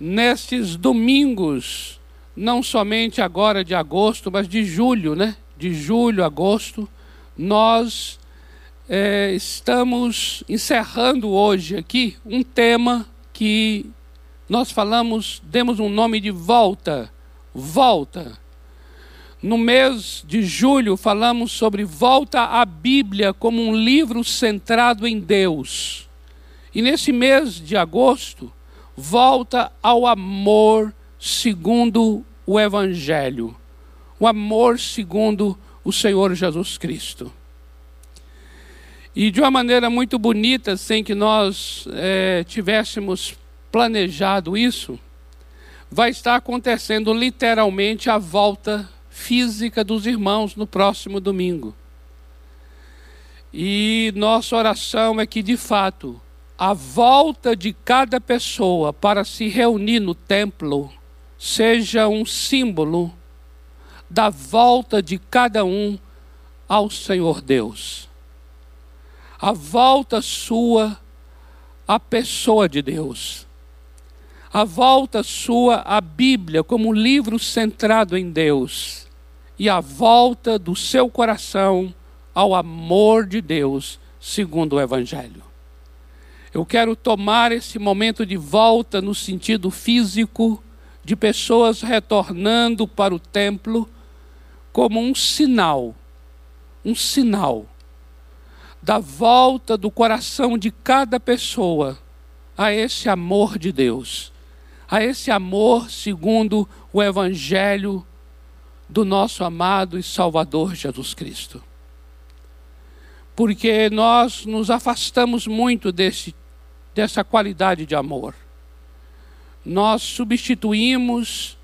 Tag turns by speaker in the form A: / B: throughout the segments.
A: nestes domingos, não somente agora de agosto, mas de julho, né? De julho, agosto, nós é, estamos encerrando hoje aqui um tema que nós falamos, demos um nome de volta. Volta. No mês de julho, falamos sobre volta à Bíblia como um livro centrado em Deus. E nesse mês de agosto, volta ao amor segundo o Evangelho, o amor segundo o Senhor Jesus Cristo. E de uma maneira muito bonita, sem que nós é, tivéssemos planejado isso, vai estar acontecendo literalmente a volta física dos irmãos no próximo domingo. E nossa oração é que, de fato, a volta de cada pessoa para se reunir no templo seja um símbolo da volta de cada um ao Senhor Deus. A volta sua à pessoa de Deus. A volta sua à Bíblia como um livro centrado em Deus e a volta do seu coração ao amor de Deus, segundo o Evangelho. Eu quero tomar esse momento de volta no sentido físico, de pessoas retornando para o templo, como um sinal, um sinal da volta do coração de cada pessoa a esse amor de Deus, a esse amor segundo o Evangelho do nosso amado e Salvador Jesus Cristo. Porque nós nos afastamos muito desse, dessa qualidade de amor. Nós substituímos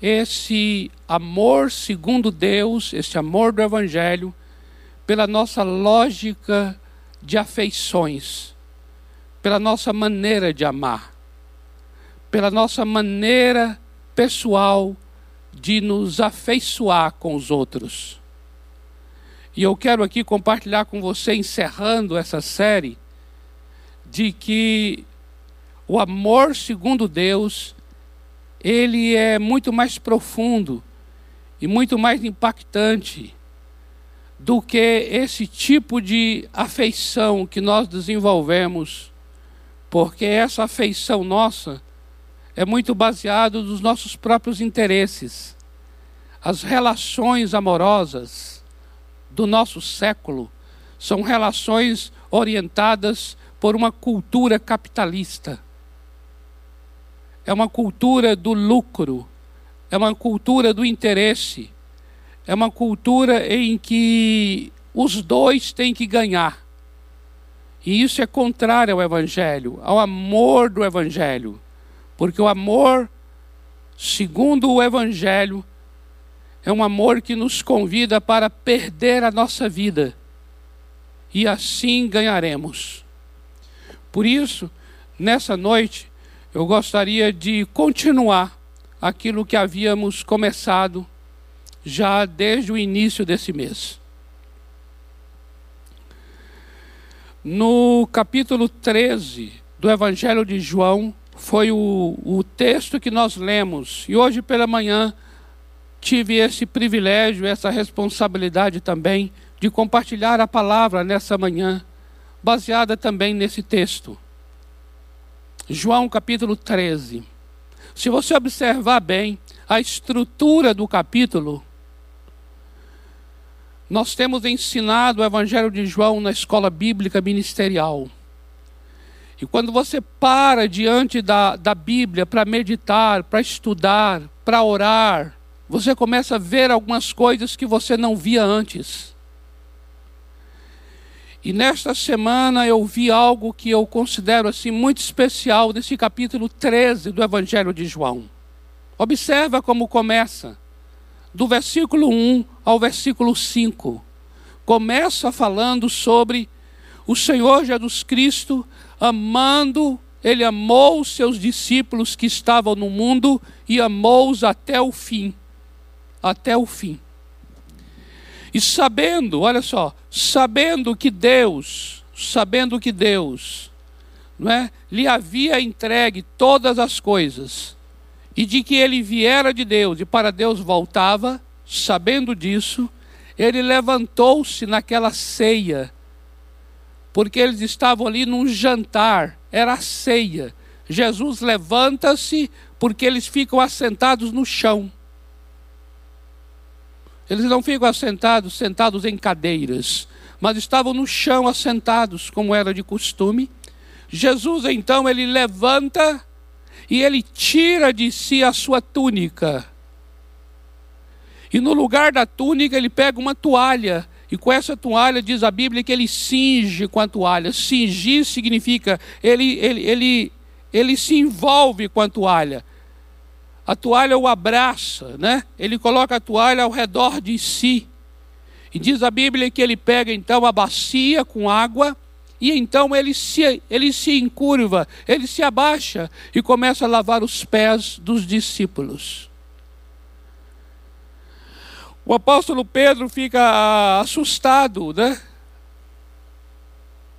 A: esse amor segundo Deus, esse amor do Evangelho, pela nossa lógica de afeições, pela nossa maneira de amar, pela nossa maneira pessoal de nos afeiçoar com os outros. E eu quero aqui compartilhar com você, encerrando essa série, de que o amor segundo Deus, ele é muito mais profundo e muito mais impactante do que esse tipo de afeição que nós desenvolvemos, porque essa afeição nossa é muito baseado nos nossos próprios interesses. As relações amorosas do nosso século são relações orientadas por uma cultura capitalista. É uma cultura do lucro, é uma cultura do interesse, é uma cultura em que os dois têm que ganhar. E isso é contrário ao Evangelho, ao amor do Evangelho. Porque o amor, segundo o Evangelho, é um amor que nos convida para perder a nossa vida e assim ganharemos. Por isso, nessa noite, eu gostaria de continuar aquilo que havíamos começado já desde o início desse mês. No capítulo 13 do Evangelho de João, foi o, o texto que nós lemos. E hoje pela manhã tive esse privilégio, essa responsabilidade também de compartilhar a palavra nessa manhã, baseada também nesse texto. João capítulo 13. Se você observar bem a estrutura do capítulo, nós temos ensinado o Evangelho de João na escola bíblica ministerial. E quando você para diante da, da Bíblia para meditar, para estudar, para orar, você começa a ver algumas coisas que você não via antes. E nesta semana eu vi algo que eu considero assim muito especial nesse capítulo 13 do Evangelho de João. Observa como começa. Do versículo 1 ao versículo 5. Começa falando sobre o Senhor Jesus Cristo amando, ele amou os seus discípulos que estavam no mundo e amou-os até o fim. Até o fim. E sabendo, olha só, sabendo que Deus, sabendo que Deus não é, lhe havia entregue todas as coisas, e de que ele viera de Deus e para Deus voltava, sabendo disso, ele levantou-se naquela ceia, porque eles estavam ali num jantar, era a ceia. Jesus levanta-se porque eles ficam assentados no chão. Eles não ficam assentados, sentados em cadeiras, mas estavam no chão assentados, como era de costume. Jesus então ele levanta e ele tira de si a sua túnica. E no lugar da túnica ele pega uma toalha. E com essa toalha diz a Bíblia que ele cinge com a toalha. Cingir significa ele, ele, ele, ele se envolve com a toalha. A toalha o abraça, né? Ele coloca a toalha ao redor de si. E diz a Bíblia que ele pega então a bacia com água e então ele se, ele se encurva, ele se abaixa e começa a lavar os pés dos discípulos. O apóstolo Pedro fica ah, assustado, né?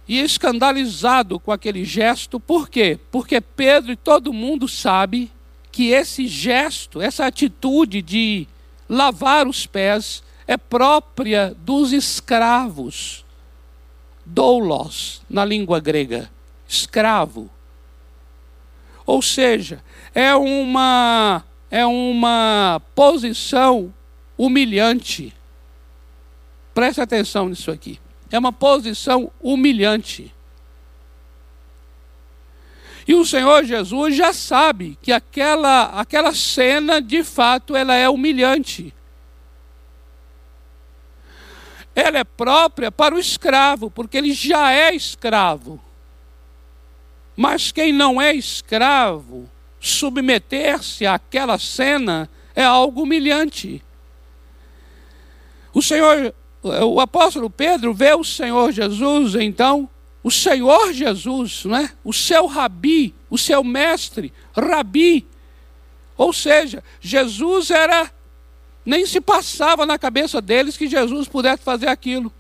A: E escandalizado com aquele gesto, por quê? Porque Pedro e todo mundo sabe que esse gesto, essa atitude de lavar os pés, é própria dos escravos doulos na língua grega, escravo. Ou seja, é uma é uma posição humilhante. Preste atenção nisso aqui. É uma posição humilhante. E o Senhor Jesus já sabe que aquela aquela cena de fato ela é humilhante ela é própria para o escravo, porque ele já é escravo. Mas quem não é escravo, submeter-se àquela cena é algo humilhante. O Senhor, o apóstolo Pedro vê o Senhor Jesus, então, o Senhor Jesus, não é? o seu rabi, o seu mestre, rabi. Ou seja, Jesus era nem se passava na cabeça deles que Jesus pudesse fazer aquilo.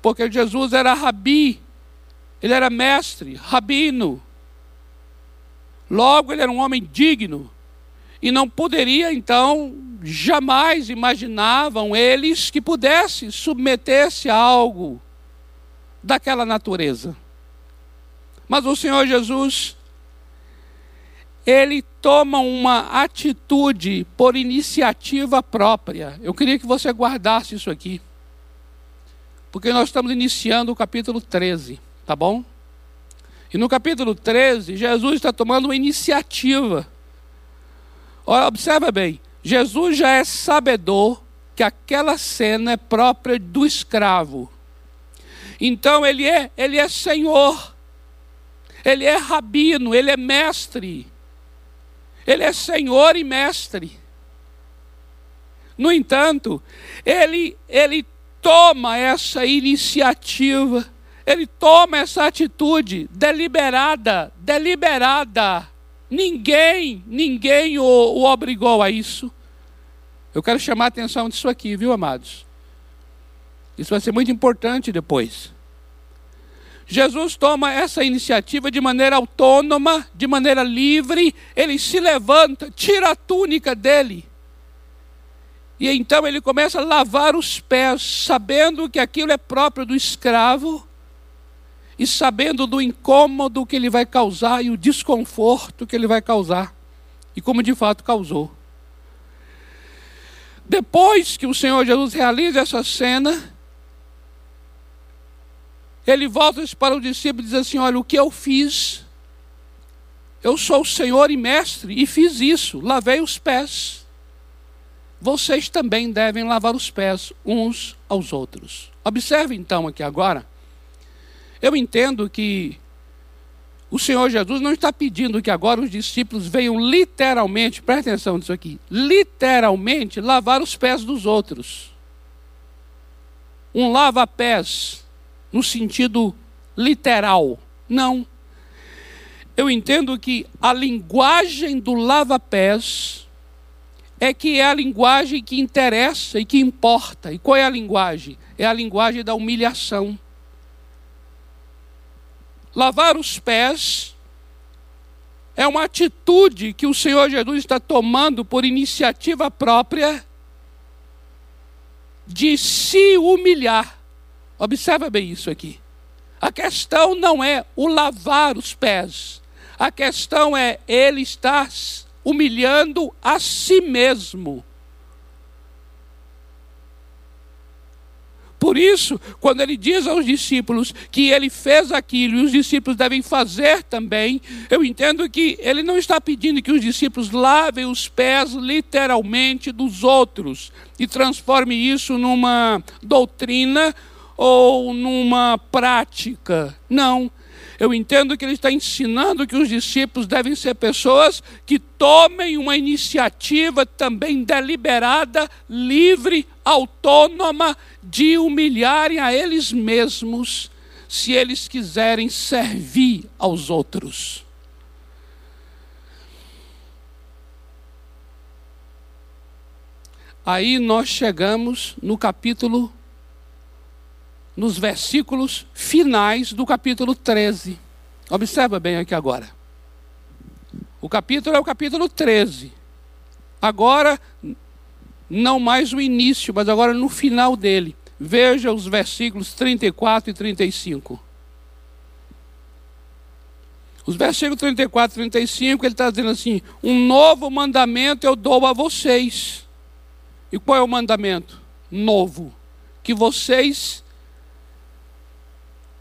A: Porque Jesus era rabi, ele era mestre, rabino. Logo, ele era um homem digno. E não poderia, então, jamais imaginavam eles que pudesse submeter-se a algo daquela natureza. Mas o Senhor Jesus ele toma uma atitude por iniciativa própria. Eu queria que você guardasse isso aqui. Porque nós estamos iniciando o capítulo 13, tá bom? E no capítulo 13, Jesus está tomando uma iniciativa. Olha, observa bem, Jesus já é sabedor que aquela cena é própria do escravo. Então ele é, ele é senhor. Ele é rabino, ele é mestre. Ele é Senhor e Mestre. No entanto, ele, ele toma essa iniciativa, ele toma essa atitude deliberada, deliberada. Ninguém, ninguém o, o obrigou a isso. Eu quero chamar a atenção disso aqui, viu, amados? Isso vai ser muito importante depois. Jesus toma essa iniciativa de maneira autônoma, de maneira livre, ele se levanta, tira a túnica dele. E então ele começa a lavar os pés, sabendo que aquilo é próprio do escravo, e sabendo do incômodo que ele vai causar e o desconforto que ele vai causar, e como de fato causou. Depois que o Senhor Jesus realiza essa cena, ele volta para o discípulo e diz assim: Olha, o que eu fiz, eu sou o Senhor e Mestre e fiz isso, lavei os pés. Vocês também devem lavar os pés uns aos outros. Observe então aqui agora. Eu entendo que o Senhor Jesus não está pedindo que agora os discípulos venham literalmente, presta atenção nisso aqui, literalmente lavar os pés dos outros. Um lava-pés no sentido literal. Não. Eu entendo que a linguagem do lava-pés é que é a linguagem que interessa e que importa. E qual é a linguagem? É a linguagem da humilhação. lavar os pés é uma atitude que o Senhor Jesus está tomando por iniciativa própria de se humilhar. Observa bem isso aqui. A questão não é o lavar os pés. A questão é ele estar humilhando a si mesmo. Por isso, quando ele diz aos discípulos que ele fez aquilo e os discípulos devem fazer também, eu entendo que ele não está pedindo que os discípulos lavem os pés literalmente dos outros e transforme isso numa doutrina ou numa prática. Não. Eu entendo que ele está ensinando que os discípulos devem ser pessoas que tomem uma iniciativa também deliberada, livre, autônoma, de humilharem a eles mesmos, se eles quiserem servir aos outros. Aí nós chegamos no capítulo nos versículos finais do capítulo 13. Observa bem aqui agora. O capítulo é o capítulo 13. Agora, não mais o início, mas agora no final dele. Veja os versículos 34 e 35. Os versículos 34 e 35, ele está dizendo assim: Um novo mandamento eu dou a vocês. E qual é o mandamento? Novo. Que vocês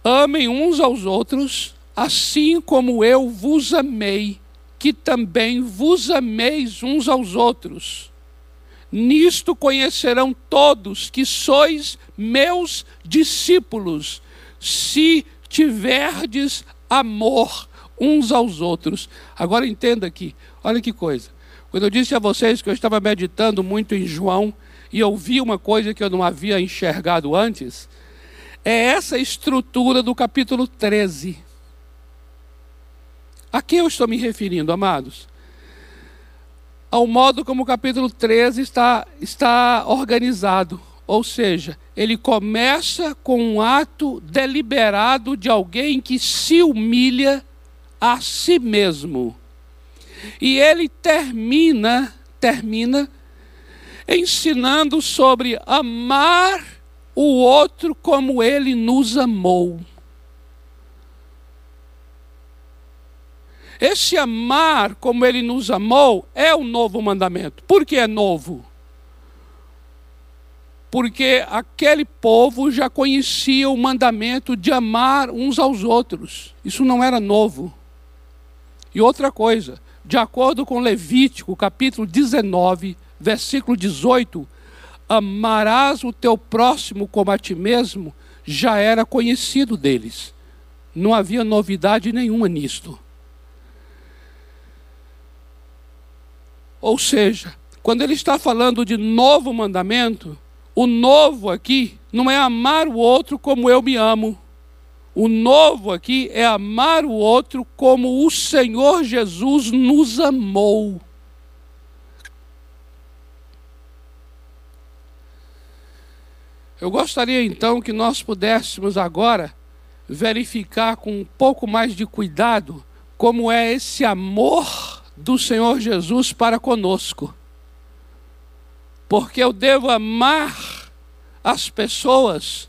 A: Amem uns aos outros, assim como eu vos amei, que também vos ameis uns aos outros. Nisto conhecerão todos que sois meus discípulos, se tiverdes amor uns aos outros. Agora entenda aqui, olha que coisa. Quando eu disse a vocês que eu estava meditando muito em João e ouvi uma coisa que eu não havia enxergado antes, é essa estrutura do capítulo 13. A que eu estou me referindo, amados? Ao modo como o capítulo 13 está, está organizado. Ou seja, ele começa com um ato deliberado de alguém que se humilha a si mesmo. E ele termina, termina ensinando sobre amar o outro como ele nos amou. Esse amar como ele nos amou é o novo mandamento. Por que é novo? Porque aquele povo já conhecia o mandamento de amar uns aos outros. Isso não era novo. E outra coisa, de acordo com Levítico, capítulo 19, versículo 18, amarás o teu próximo como a ti mesmo, já era conhecido deles. Não havia novidade nenhuma nisto. Ou seja, quando ele está falando de novo mandamento, o novo aqui não é amar o outro como eu me amo. O novo aqui é amar o outro como o Senhor Jesus nos amou. Eu gostaria então que nós pudéssemos agora verificar com um pouco mais de cuidado como é esse amor do Senhor Jesus para conosco. Porque eu devo amar as pessoas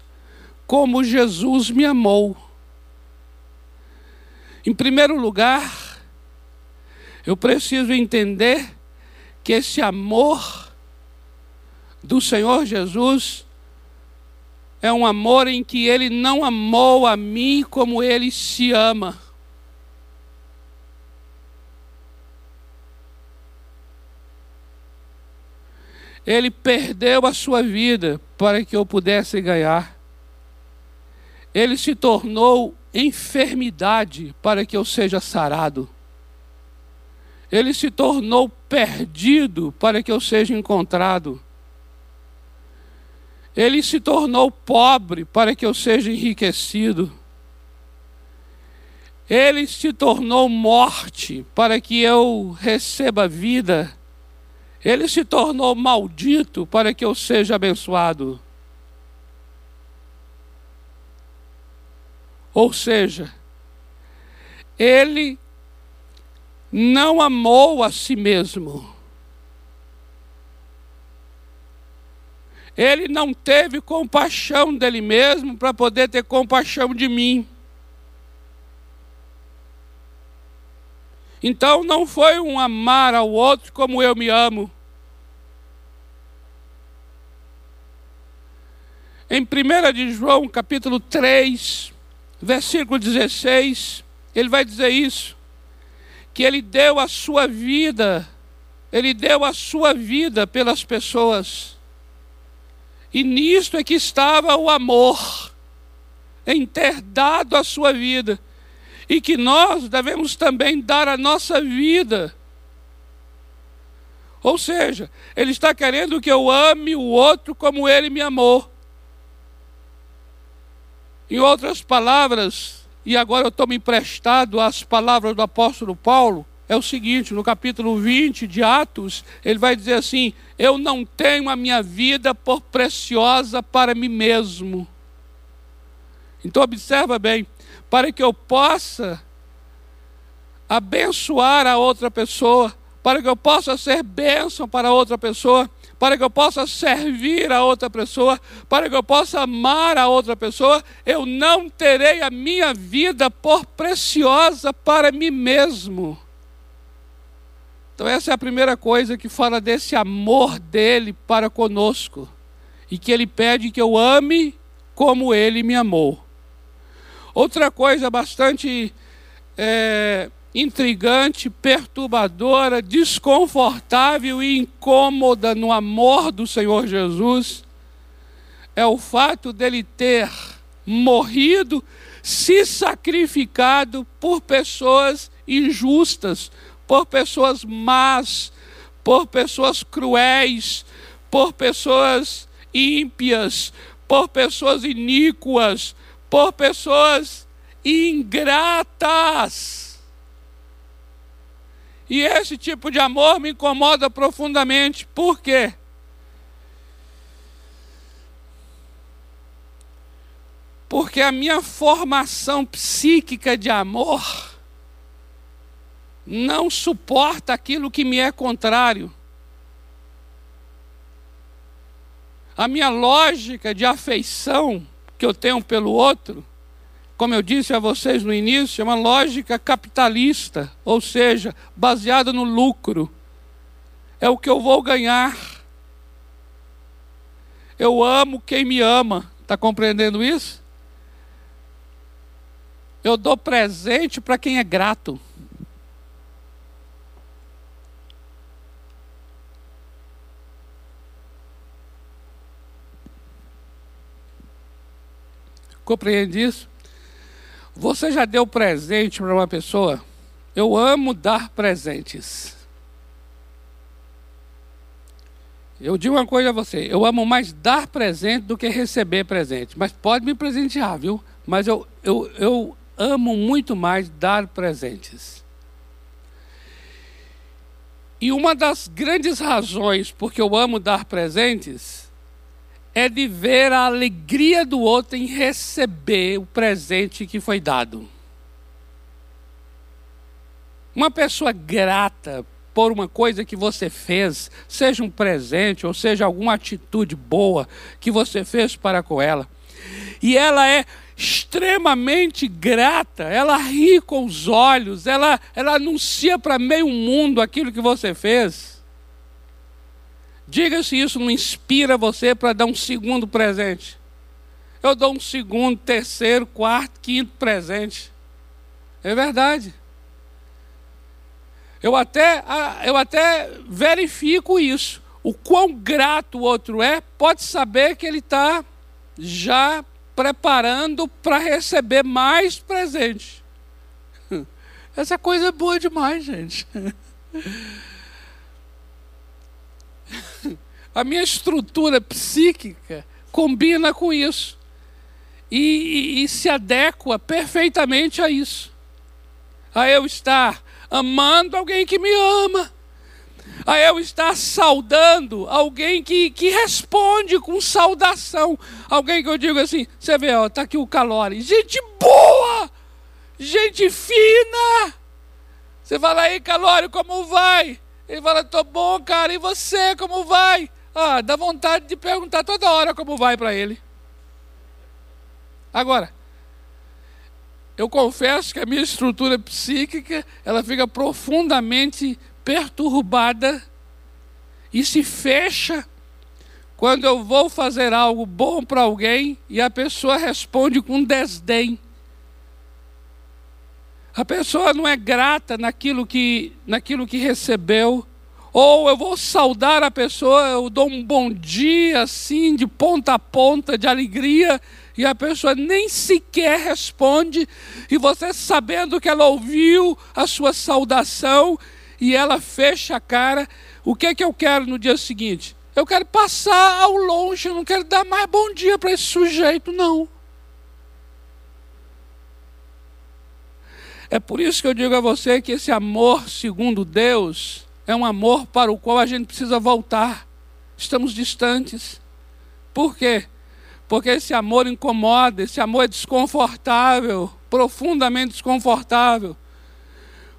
A: como Jesus me amou. Em primeiro lugar, eu preciso entender que esse amor do Senhor Jesus é um amor em que ele não amou a mim como ele se ama. Ele perdeu a sua vida para que eu pudesse ganhar. Ele se tornou enfermidade para que eu seja sarado. Ele se tornou perdido para que eu seja encontrado. Ele se tornou pobre para que eu seja enriquecido. Ele se tornou morte para que eu receba vida. Ele se tornou maldito para que eu seja abençoado. Ou seja, ele não amou a si mesmo. Ele não teve compaixão dele mesmo para poder ter compaixão de mim. Então não foi um amar ao outro como eu me amo. Em 1 de João, capítulo 3, versículo 16, ele vai dizer isso: que ele deu a sua vida, ele deu a sua vida pelas pessoas. E nisto é que estava o amor, em ter dado a sua vida. E que nós devemos também dar a nossa vida. Ou seja, ele está querendo que eu ame o outro como ele me amou. Em outras palavras, e agora eu tomo emprestado as palavras do apóstolo Paulo, é o seguinte: no capítulo 20 de Atos, ele vai dizer assim: Eu não tenho a minha vida por preciosa para mim mesmo. Então, observa bem, para que eu possa abençoar a outra pessoa, para que eu possa ser bênção para outra pessoa, para que eu possa servir a outra pessoa, para que eu possa amar a outra pessoa, eu não terei a minha vida por preciosa para mim mesmo. Então, essa é a primeira coisa que fala desse amor dele para conosco. E que ele pede que eu ame como ele me amou. Outra coisa bastante é, intrigante, perturbadora, desconfortável e incômoda no amor do Senhor Jesus é o fato dele ter morrido, se sacrificado por pessoas injustas, por pessoas más, por pessoas cruéis, por pessoas ímpias, por pessoas iníquas, por pessoas ingratas. E esse tipo de amor me incomoda profundamente. Por quê? Porque a minha formação psíquica de amor não suporta aquilo que me é contrário. A minha lógica de afeição que eu tenho pelo outro, como eu disse a vocês no início, é uma lógica capitalista, ou seja, baseada no lucro. É o que eu vou ganhar. Eu amo quem me ama. Está compreendendo isso? Eu dou presente para quem é grato. Compreende isso? Você já deu presente para uma pessoa? Eu amo dar presentes. Eu digo uma coisa a você: eu amo mais dar presente do que receber presente. Mas pode me presentear, viu? Mas eu, eu, eu amo muito mais dar presentes. E uma das grandes razões porque eu amo dar presentes é de ver a alegria do outro em receber o presente que foi dado. Uma pessoa grata por uma coisa que você fez, seja um presente ou seja alguma atitude boa que você fez para com ela, e ela é extremamente grata, ela ri com os olhos, ela, ela anuncia para meio mundo aquilo que você fez. Diga se isso não inspira você para dar um segundo presente. Eu dou um segundo, terceiro, quarto, quinto presente. É verdade. Eu até, eu até verifico isso. O quão grato o outro é, pode saber que ele está já preparando para receber mais presente. Essa coisa é boa demais, gente. a minha estrutura psíquica combina com isso e, e, e se adequa perfeitamente a isso. A eu estar amando alguém que me ama, a eu estar saudando alguém que, que responde com saudação. Alguém que eu digo assim, você vê, ó, tá aqui o calore. Gente boa! gente fina. Você fala aí, Calório, como vai? Ele fala, tô bom, cara, e você, como vai? Ah, dá vontade de perguntar toda hora como vai para ele. Agora, eu confesso que a minha estrutura psíquica, ela fica profundamente perturbada e se fecha quando eu vou fazer algo bom para alguém e a pessoa responde com desdém. A pessoa não é grata naquilo que, naquilo que recebeu. Ou eu vou saudar a pessoa, eu dou um bom dia assim, de ponta a ponta, de alegria, e a pessoa nem sequer responde, e você sabendo que ela ouviu a sua saudação, e ela fecha a cara, o que é que eu quero no dia seguinte? Eu quero passar ao longe, eu não quero dar mais bom dia para esse sujeito, não. É por isso que eu digo a você que esse amor segundo Deus é um amor para o qual a gente precisa voltar. Estamos distantes. Por quê? Porque esse amor incomoda, esse amor é desconfortável, profundamente desconfortável.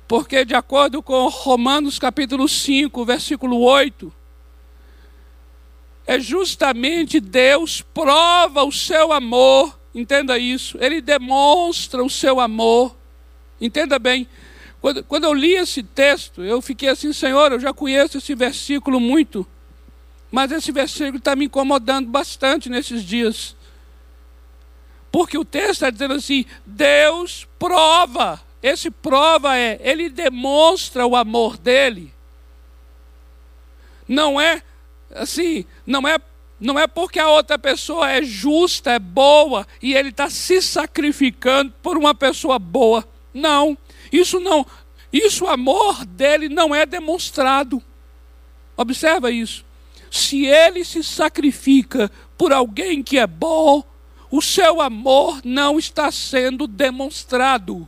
A: Porque, de acordo com Romanos capítulo 5, versículo 8, é justamente Deus prova o seu amor, entenda isso, ele demonstra o seu amor Entenda bem, quando, quando eu li esse texto, eu fiquei assim, Senhor, eu já conheço esse versículo muito, mas esse versículo está me incomodando bastante nesses dias. Porque o texto está dizendo assim: Deus prova. Esse prova é, ele demonstra o amor dele. Não é assim, não é não é porque a outra pessoa é justa, é boa, e ele está se sacrificando por uma pessoa boa. Não, isso não, isso o amor dele não é demonstrado. Observa isso. Se ele se sacrifica por alguém que é bom, o seu amor não está sendo demonstrado.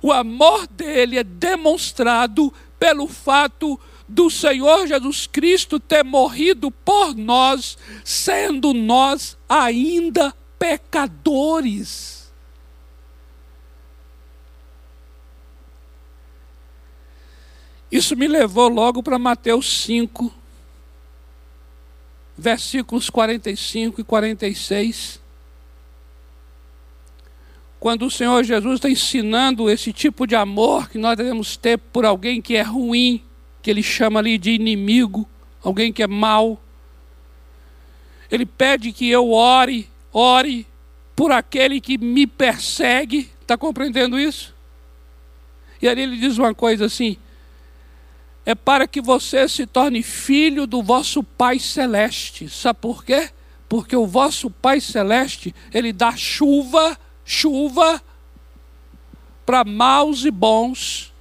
A: O amor dele é demonstrado pelo fato do Senhor Jesus Cristo ter morrido por nós, sendo nós ainda pecadores. Isso me levou logo para Mateus 5, versículos 45 e 46. Quando o Senhor Jesus está ensinando esse tipo de amor que nós devemos ter por alguém que é ruim, que ele chama ali de inimigo, alguém que é mau. Ele pede que eu ore, ore por aquele que me persegue. Está compreendendo isso? E ali ele diz uma coisa assim: é para que você se torne filho do vosso Pai Celeste. Sabe por quê? Porque o vosso Pai Celeste, ele dá chuva, chuva para maus e bons,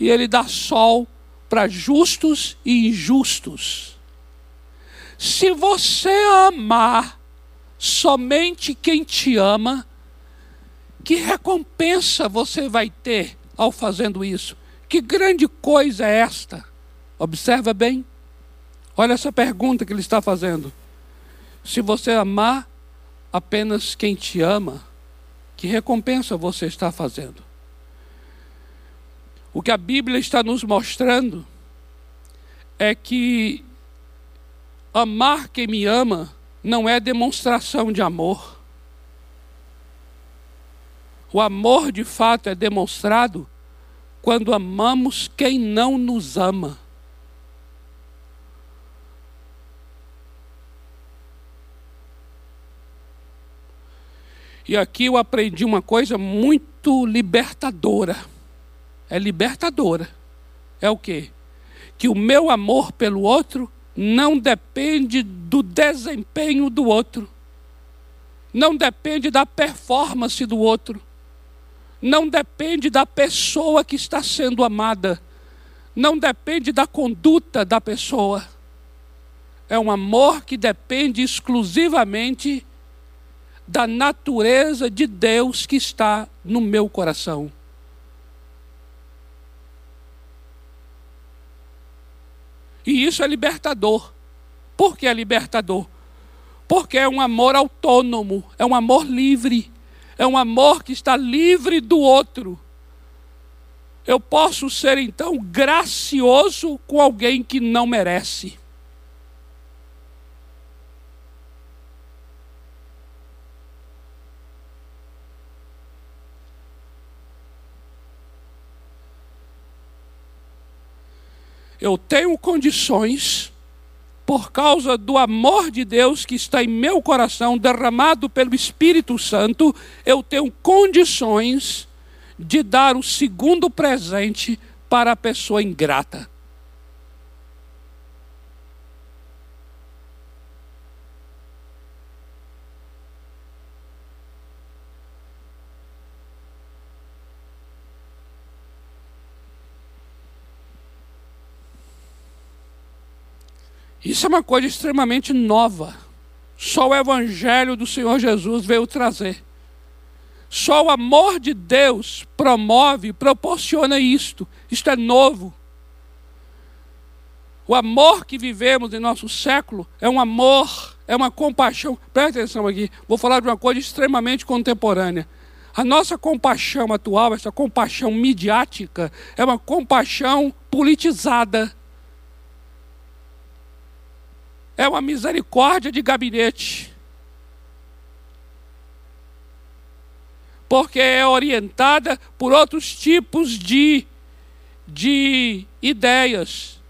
A: e ele dá sol para justos e injustos. Se você amar somente quem te ama, que recompensa você vai ter ao fazendo isso? Que grande coisa é esta? Observa bem. Olha essa pergunta que ele está fazendo. Se você amar apenas quem te ama, que recompensa você está fazendo? O que a Bíblia está nos mostrando é que amar quem me ama não é demonstração de amor. O amor de fato é demonstrado quando amamos quem não nos ama. E aqui eu aprendi uma coisa muito libertadora. É libertadora. É o quê? Que o meu amor pelo outro não depende do desempenho do outro. Não depende da performance do outro não depende da pessoa que está sendo amada, não depende da conduta da pessoa. É um amor que depende exclusivamente da natureza de Deus que está no meu coração. E isso é libertador. Por que é libertador? Porque é um amor autônomo, é um amor livre é um amor que está livre do outro. Eu posso ser então gracioso com alguém que não merece. Eu tenho condições por causa do amor de Deus que está em meu coração, derramado pelo Espírito Santo, eu tenho condições de dar o segundo presente para a pessoa ingrata. Isso é uma coisa extremamente nova. Só o Evangelho do Senhor Jesus veio trazer. Só o amor de Deus promove, proporciona isto. Isto é novo. O amor que vivemos em nosso século é um amor, é uma compaixão. Presta atenção aqui, vou falar de uma coisa extremamente contemporânea. A nossa compaixão atual, essa compaixão midiática, é uma compaixão politizada é uma misericórdia de gabinete. Porque é orientada por outros tipos de, de ideias.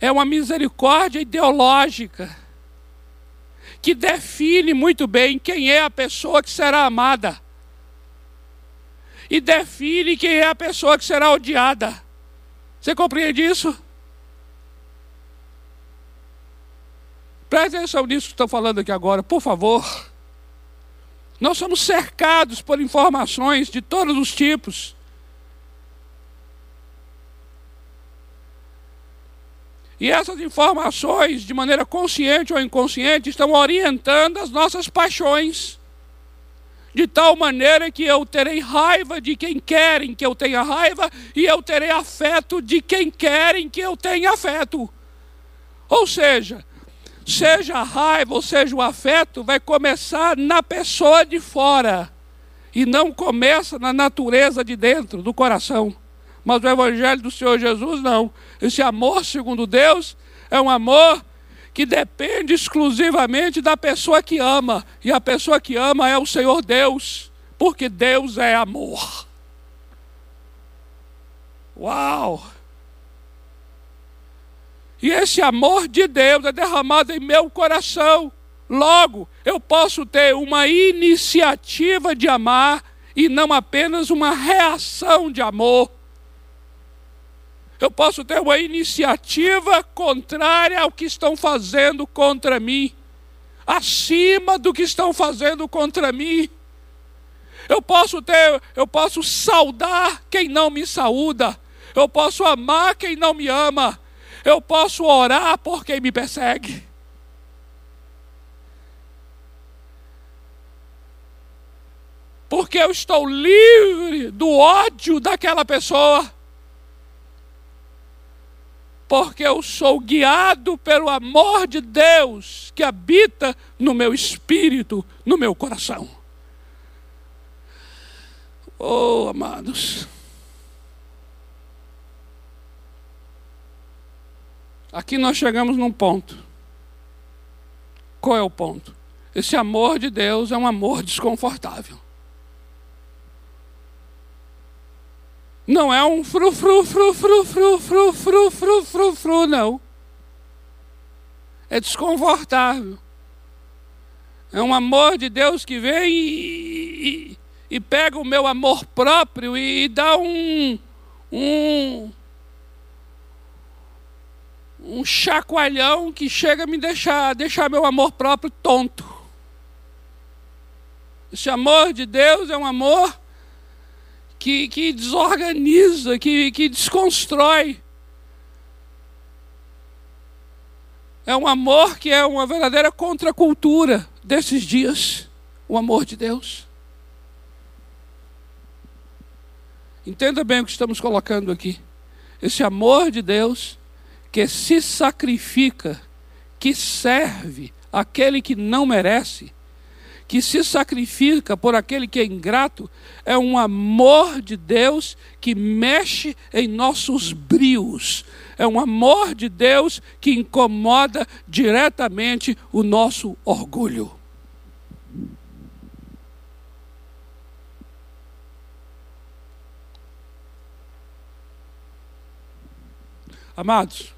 A: É uma misericórdia ideológica que define muito bem quem é a pessoa que será amada e define quem é a pessoa que será odiada. Você compreende isso? Preste atenção nisso que estou falando aqui agora, por favor. Nós somos cercados por informações de todos os tipos. E essas informações, de maneira consciente ou inconsciente, estão orientando as nossas paixões. De tal maneira que eu terei raiva de quem querem que eu tenha raiva, e eu terei afeto de quem querem que eu tenha afeto. Ou seja, seja a raiva ou seja o afeto, vai começar na pessoa de fora e não começa na natureza de dentro, do coração. Mas o Evangelho do Senhor Jesus não. Esse amor segundo Deus é um amor que depende exclusivamente da pessoa que ama. E a pessoa que ama é o Senhor Deus, porque Deus é amor. Uau! E esse amor de Deus é derramado em meu coração. Logo, eu posso ter uma iniciativa de amar e não apenas uma reação de amor. Eu posso ter uma iniciativa contrária ao que estão fazendo contra mim, acima do que estão fazendo contra mim. Eu posso ter, eu posso saudar quem não me saúda. Eu posso amar quem não me ama. Eu posso orar por quem me persegue. Porque eu estou livre do ódio daquela pessoa. Porque eu sou guiado pelo amor de Deus que habita no meu espírito, no meu coração. Oh, amados. Aqui nós chegamos num ponto. Qual é o ponto? Esse amor de Deus é um amor desconfortável. Não é um fru fru fru fru fru fru fru fru fru fru não. É desconfortável. É um amor de Deus que vem e, e, e pega o meu amor próprio e, e dá um, um um chacoalhão que chega a me deixar, deixar meu amor próprio tonto. Esse amor de Deus é um amor que, que desorganiza, que, que desconstrói. É um amor que é uma verdadeira contracultura desses dias. O amor de Deus. Entenda bem o que estamos colocando aqui. Esse amor de Deus que se sacrifica, que serve aquele que não merece, que se sacrifica por aquele que é ingrato, é um amor de Deus que mexe em nossos brios. É um amor de Deus que incomoda diretamente o nosso orgulho. Amados,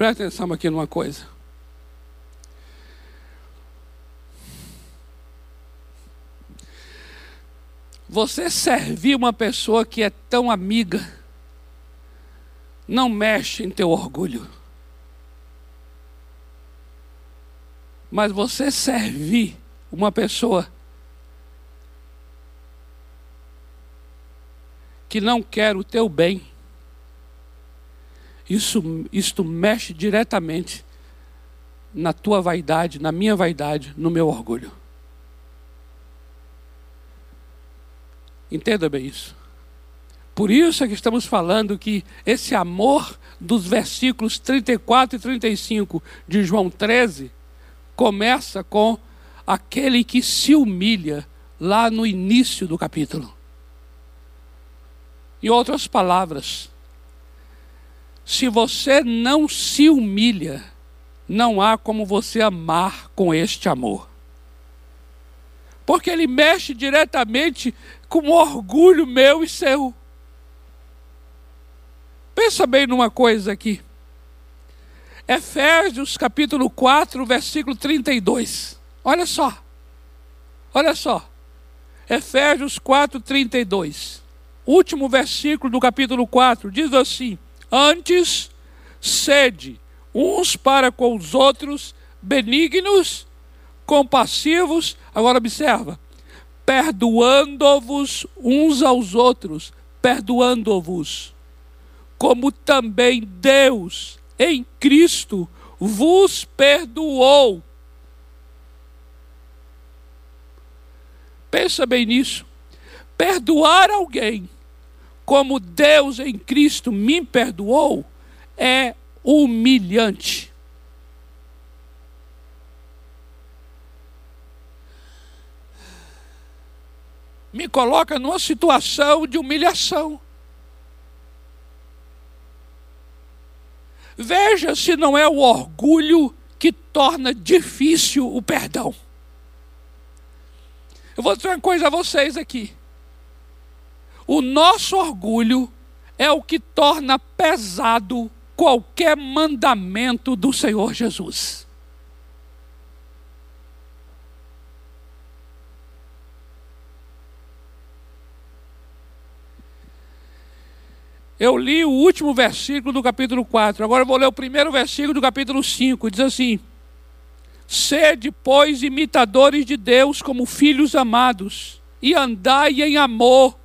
A: presta atenção aqui numa coisa. Você servir uma pessoa que é tão amiga, não mexe em teu orgulho. Mas você servir uma pessoa que não quer o teu bem, isso, isto mexe diretamente na tua vaidade, na minha vaidade, no meu orgulho. Entenda bem isso. Por isso é que estamos falando que esse amor dos versículos 34 e 35 de João 13 começa com aquele que se humilha lá no início do capítulo. Em outras palavras, se você não se humilha, não há como você amar com este amor. Porque ele mexe diretamente com o orgulho meu e seu. Pensa bem numa coisa aqui. Efésios capítulo 4, versículo 32. Olha só. Olha só. Efésios 4, 32. Último versículo do capítulo 4 diz assim: Antes, sede uns para com os outros, benignos, compassivos. Agora observa: perdoando-vos uns aos outros, perdoando-vos, como também Deus em Cristo vos perdoou. Pensa bem nisso. Perdoar alguém como Deus em Cristo me perdoou, é humilhante. Me coloca numa situação de humilhação. Veja se não é o orgulho que torna difícil o perdão. Eu vou dizer uma coisa a vocês aqui. O nosso orgulho é o que torna pesado qualquer mandamento do Senhor Jesus. Eu li o último versículo do capítulo 4, agora eu vou ler o primeiro versículo do capítulo 5. Diz assim: Sede, pois, imitadores de Deus como filhos amados, e andai em amor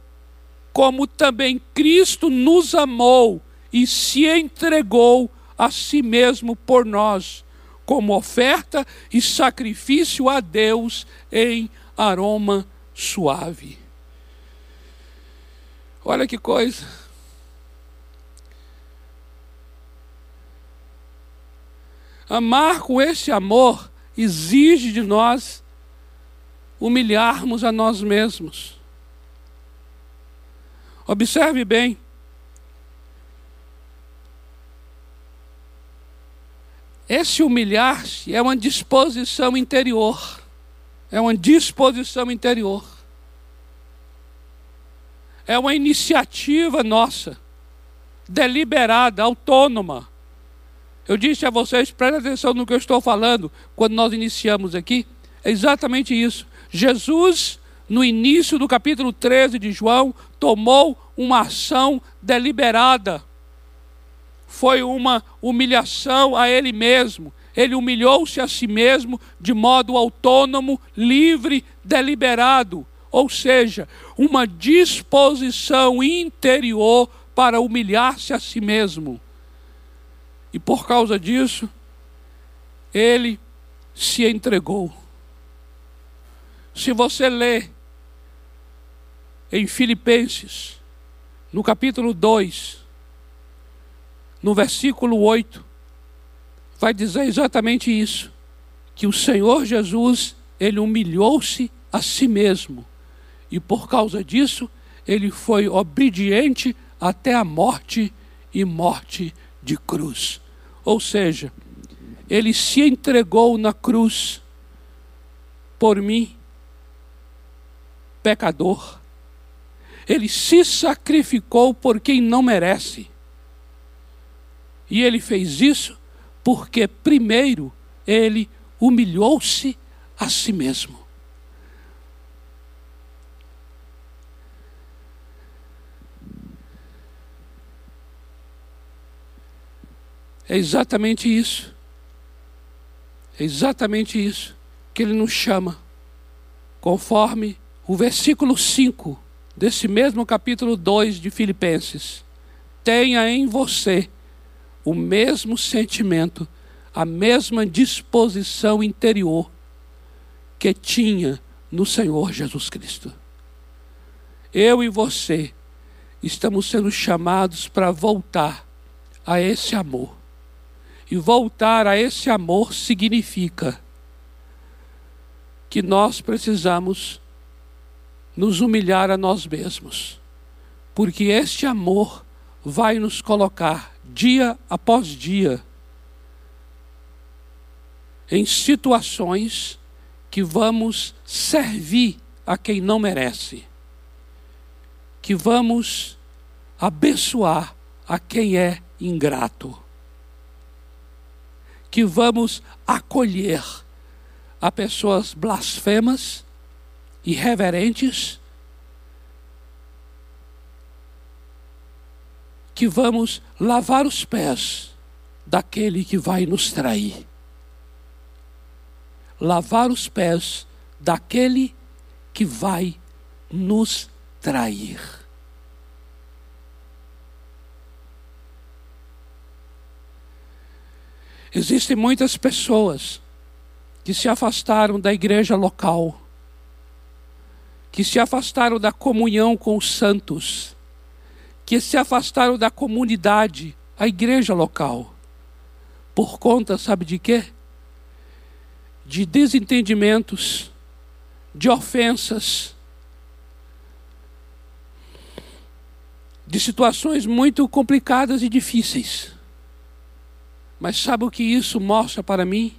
A: como também Cristo nos amou e se entregou a si mesmo por nós, como oferta e sacrifício a Deus em aroma suave. Olha que coisa. Amar com esse amor exige de nós humilharmos a nós mesmos. Observe bem. Esse humilhar-se é uma disposição interior. É uma disposição interior. É uma iniciativa nossa, deliberada, autônoma. Eu disse a vocês, prestem atenção no que eu estou falando, quando nós iniciamos aqui. É exatamente isso. Jesus no início do capítulo 13 de João, tomou uma ação deliberada. Foi uma humilhação a ele mesmo. Ele humilhou-se a si mesmo de modo autônomo, livre, deliberado. Ou seja, uma disposição interior para humilhar-se a si mesmo. E por causa disso, ele se entregou. Se você ler em Filipenses, no capítulo 2, no versículo 8, vai dizer exatamente isso: que o Senhor Jesus, ele humilhou-se a si mesmo. E por causa disso, ele foi obediente até a morte e morte de cruz. Ou seja, ele se entregou na cruz por mim, pecador. Ele se sacrificou por quem não merece. E ele fez isso porque, primeiro, ele humilhou-se a si mesmo. É exatamente isso. É exatamente isso que ele nos chama, conforme o versículo 5 desse mesmo capítulo 2 de Filipenses. Tenha em você o mesmo sentimento, a mesma disposição interior que tinha no Senhor Jesus Cristo. Eu e você estamos sendo chamados para voltar a esse amor. E voltar a esse amor significa que nós precisamos nos humilhar a nós mesmos, porque este amor vai nos colocar dia após dia em situações que vamos servir a quem não merece, que vamos abençoar a quem é ingrato, que vamos acolher a pessoas blasfemas, irreverentes, que vamos lavar os pés daquele que vai nos trair. Lavar os pés daquele que vai nos trair. Existem muitas pessoas que se afastaram da igreja local, que se afastaram da comunhão com os santos, que se afastaram da comunidade, a igreja local, por conta, sabe de quê? De desentendimentos, de ofensas, de situações muito complicadas e difíceis. Mas sabe o que isso mostra para mim?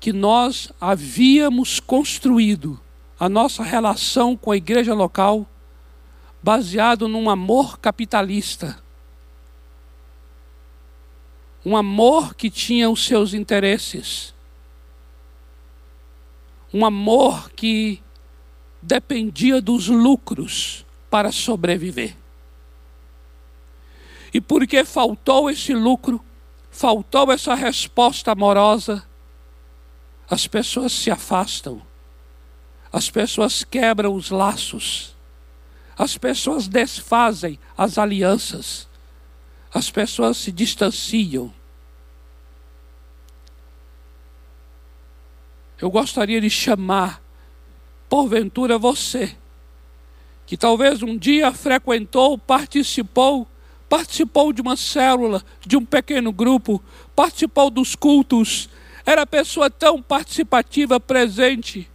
A: que nós havíamos construído a nossa relação com a igreja local baseado num amor capitalista. Um amor que tinha os seus interesses. Um amor que dependia dos lucros para sobreviver. E porque faltou esse lucro, faltou essa resposta amorosa, as pessoas se afastam, as pessoas quebram os laços, as pessoas desfazem as alianças, as pessoas se distanciam. Eu gostaria de chamar, porventura, você, que talvez um dia frequentou, participou, participou de uma célula, de um pequeno grupo, participou dos cultos, era pessoa tão participativa, presente.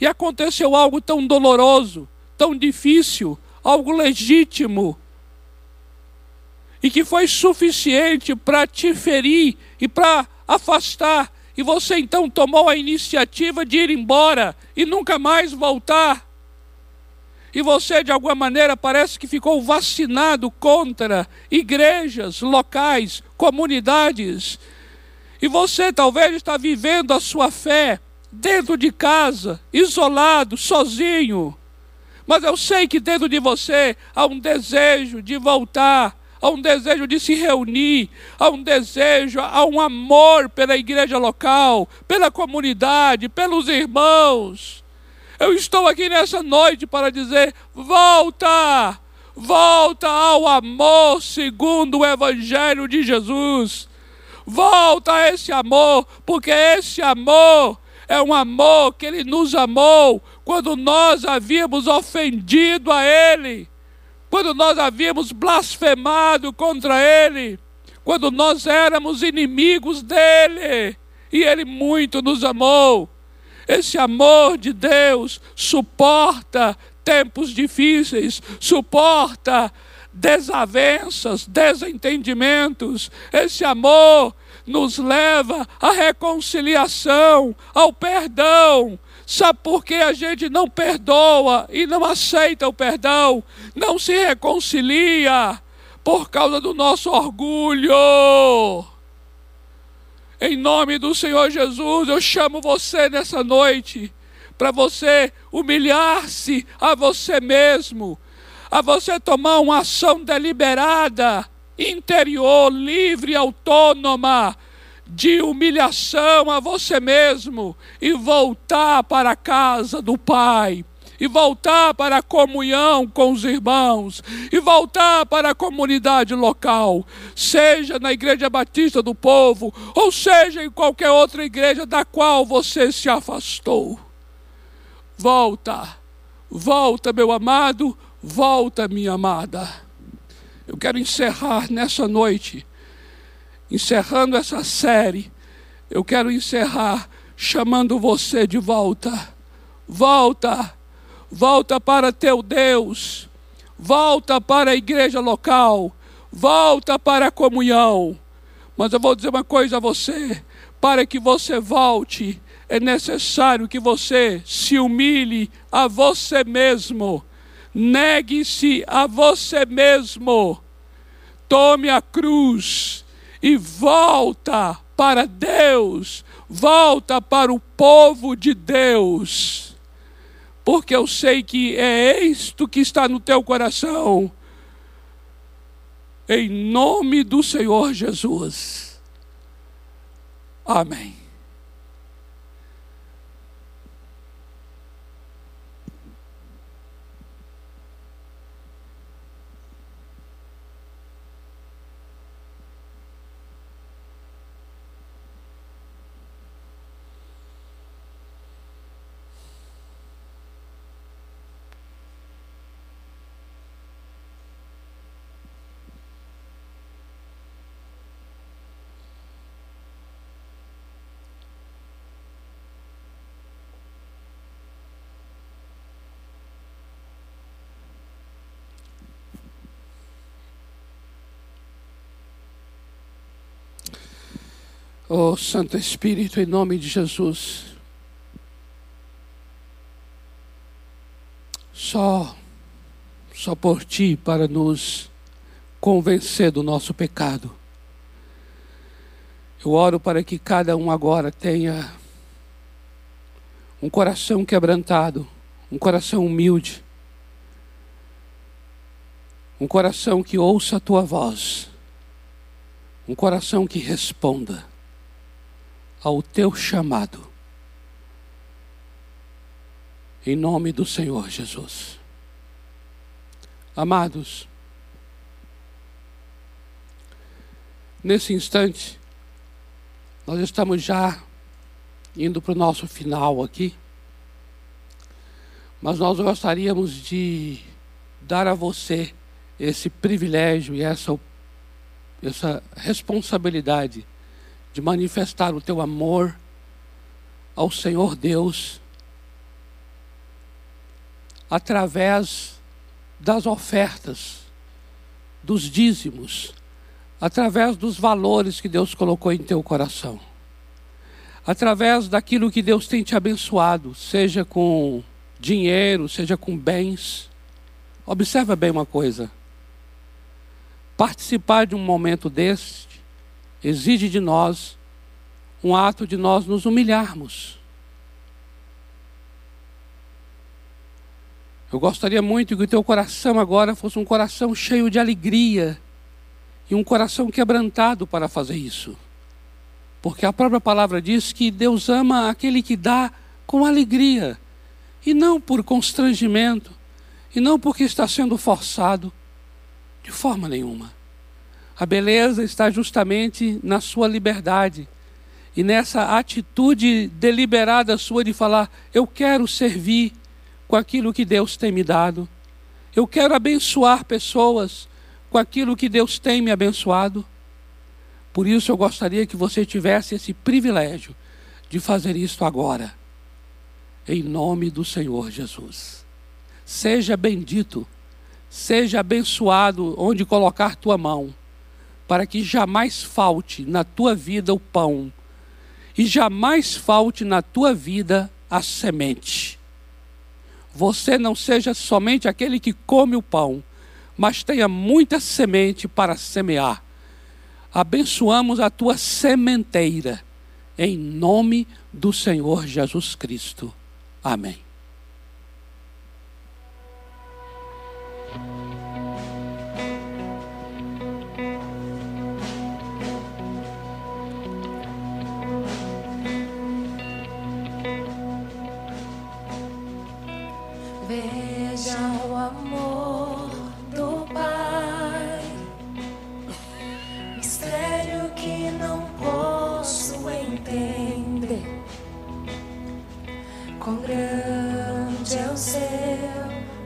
A: E aconteceu algo tão doloroso, tão difícil, algo legítimo. E que foi suficiente para te ferir e para afastar. E você então tomou a iniciativa de ir embora e nunca mais voltar. E você, de alguma maneira, parece que ficou vacinado contra igrejas locais, comunidades e você talvez está vivendo a sua fé dentro de casa, isolado, sozinho. Mas eu sei que dentro de você há um desejo de voltar, há um desejo de se reunir, há um desejo, há um amor pela igreja local, pela comunidade, pelos irmãos. Eu estou aqui nessa noite para dizer: volta, volta ao amor segundo o Evangelho de Jesus. Volta a esse amor, porque esse amor é um amor que Ele nos amou quando nós havíamos ofendido a Ele, quando nós havíamos blasfemado contra Ele, quando nós éramos inimigos dEle, e Ele muito nos amou. Esse amor de Deus suporta tempos difíceis, suporta desavenças, desentendimentos. Esse amor nos leva à reconciliação, ao perdão. Sabe por que a gente não perdoa e não aceita o perdão? Não se reconcilia por causa do nosso orgulho. Em nome do Senhor Jesus, eu chamo você nessa noite para você humilhar-se a você mesmo, a você tomar uma ação deliberada, interior, livre, autônoma, de humilhação a você mesmo e voltar para a casa do Pai e voltar para a comunhão com os irmãos, e voltar para a comunidade local, seja na Igreja Batista do Povo, ou seja em qualquer outra igreja da qual você se afastou. Volta, volta, meu amado, volta, minha amada. Eu quero encerrar nessa noite, encerrando essa série, eu quero encerrar chamando você de volta. Volta, volta para teu Deus, volta para a igreja local, volta para a comunhão. Mas eu vou dizer uma coisa a você: para que você volte, é necessário que você se humilhe a você mesmo, negue-se a você mesmo, tome a cruz e volta para Deus, volta para o povo de Deus, porque eu sei que é isto que está no teu coração, em nome do Senhor Jesus. Amém. Oh Santo Espírito, em nome de Jesus. Só, só por ti para nos convencer do nosso pecado. Eu oro para que cada um agora tenha um coração quebrantado, um coração humilde, um coração que ouça a tua voz, um coração que responda ao teu chamado. Em nome do Senhor Jesus. Amados, nesse instante, nós estamos já indo para o nosso final aqui, mas nós gostaríamos de dar a você esse privilégio e essa, essa responsabilidade de manifestar o teu amor ao Senhor Deus através das ofertas, dos dízimos, através dos valores que Deus colocou em teu coração, através daquilo que Deus tem te abençoado, seja com dinheiro, seja com bens. Observa bem uma coisa: participar de um momento deste exige de nós um ato de nós nos humilharmos. Eu gostaria muito que o teu coração agora fosse um coração cheio de alegria e um coração quebrantado para fazer isso. Porque a própria palavra diz que Deus ama aquele que dá com alegria e não por constrangimento e não porque está sendo forçado de forma nenhuma. A beleza está justamente na sua liberdade e nessa atitude deliberada sua de falar: eu quero servir com aquilo que Deus tem me dado, eu quero abençoar pessoas com aquilo que Deus tem me abençoado. Por isso eu gostaria que você tivesse esse privilégio de fazer isso agora.
B: em nome do Senhor Jesus. Seja bendito, seja abençoado onde colocar tua mão, para que jamais falte na tua vida o pão e jamais falte na tua vida a semente. Você não seja somente aquele que come o pão, mas tenha muita semente para semear. Abençoamos a tua sementeira, em nome do Senhor Jesus Cristo. Amém.
C: o amor do Pai, mistério que não posso entender. Quão grande é o seu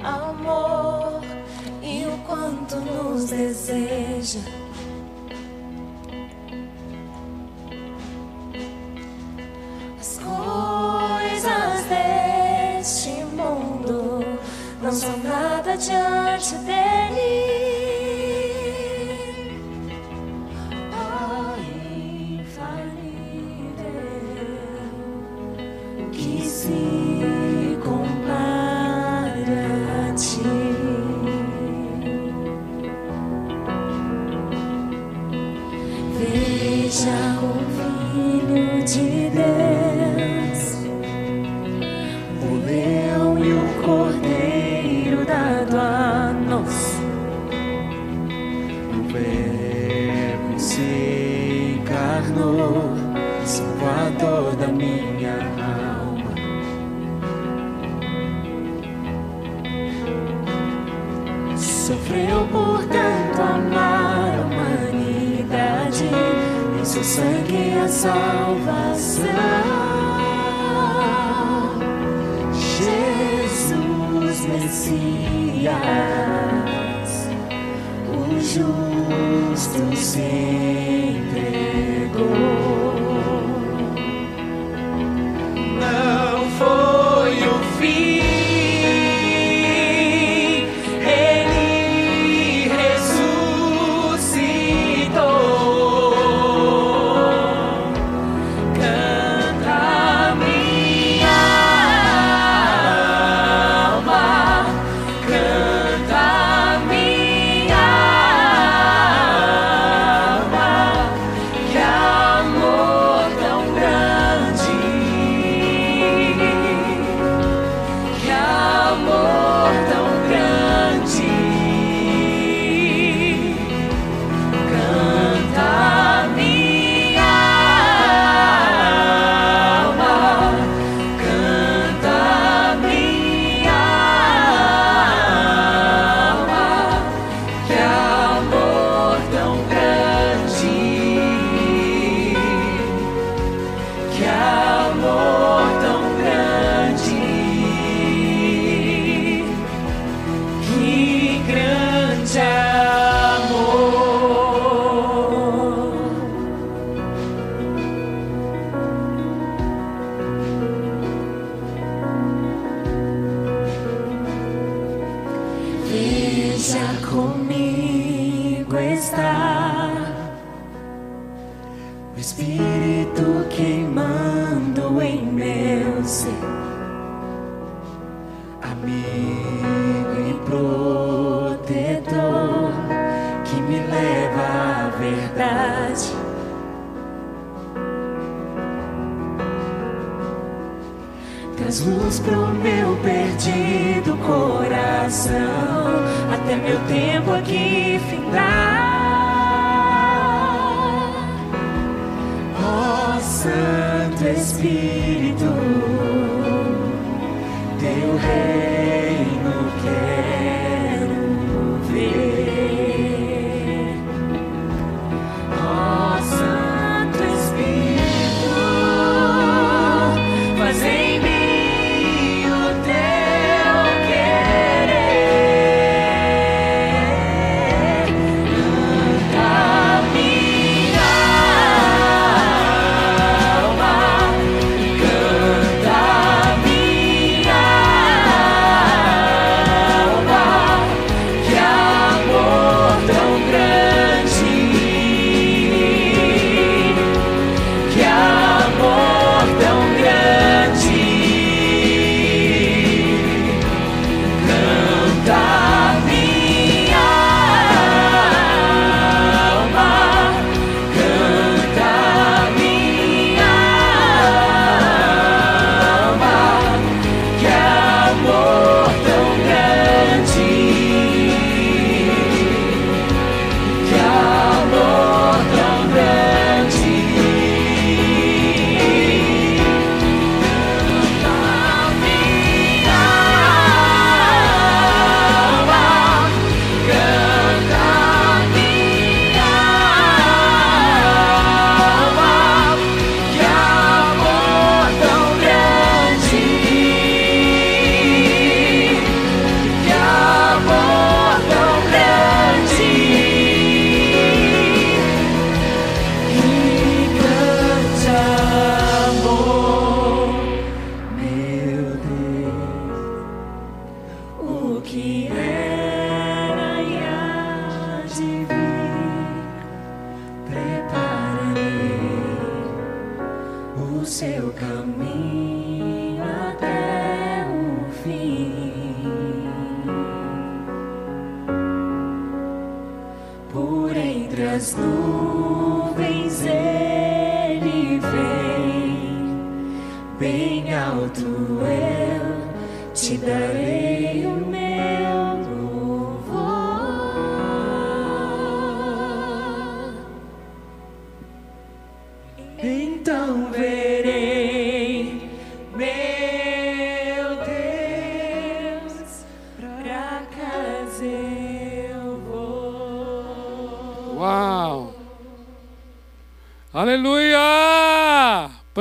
C: amor e o quanto nos deseja. Georgia. sun. Santo
A: Espírito, teu reino.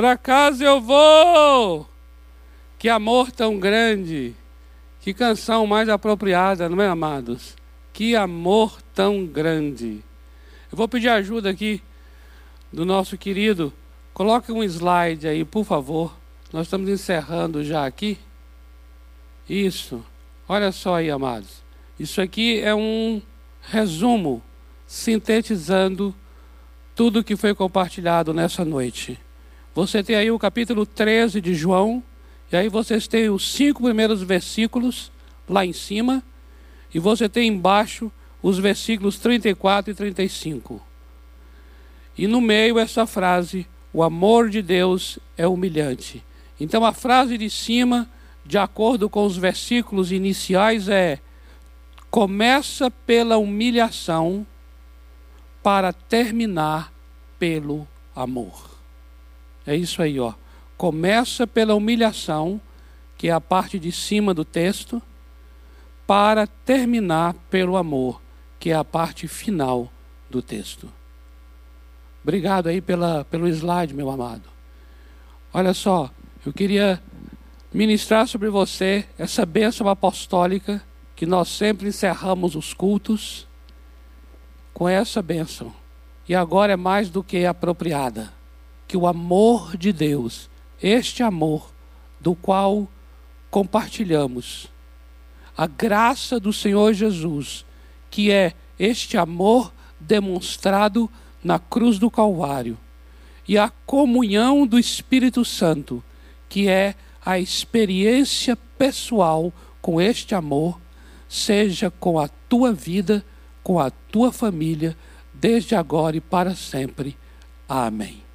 A: Para casa eu vou! Que amor tão grande! Que canção mais apropriada, não é, amados? Que amor tão grande! Eu vou pedir ajuda aqui do nosso querido. Coloque um slide aí, por favor. Nós estamos encerrando já aqui. Isso. Olha só aí, amados. Isso aqui é um resumo, sintetizando tudo que foi compartilhado nessa noite. Você tem aí o capítulo 13 de João, e aí vocês têm os cinco primeiros versículos lá em cima, e você tem embaixo os versículos 34 e 35. E no meio essa frase: o amor de Deus é humilhante. Então a frase de cima, de acordo com os versículos iniciais, é: começa pela humilhação para terminar pelo amor. É isso aí, ó. Começa pela humilhação, que é a parte de cima do texto, para terminar pelo amor, que é a parte final do texto. Obrigado aí pela, pelo slide, meu amado. Olha só, eu queria ministrar sobre você essa bênção apostólica que nós sempre encerramos os cultos com essa bênção. E agora é mais do que apropriada. Que o amor de Deus, este amor do qual compartilhamos, a graça do Senhor Jesus, que é este amor demonstrado na cruz do Calvário, e a comunhão do Espírito Santo, que é a experiência pessoal com este amor, seja com a tua vida, com a tua família, desde agora e para sempre. Amém.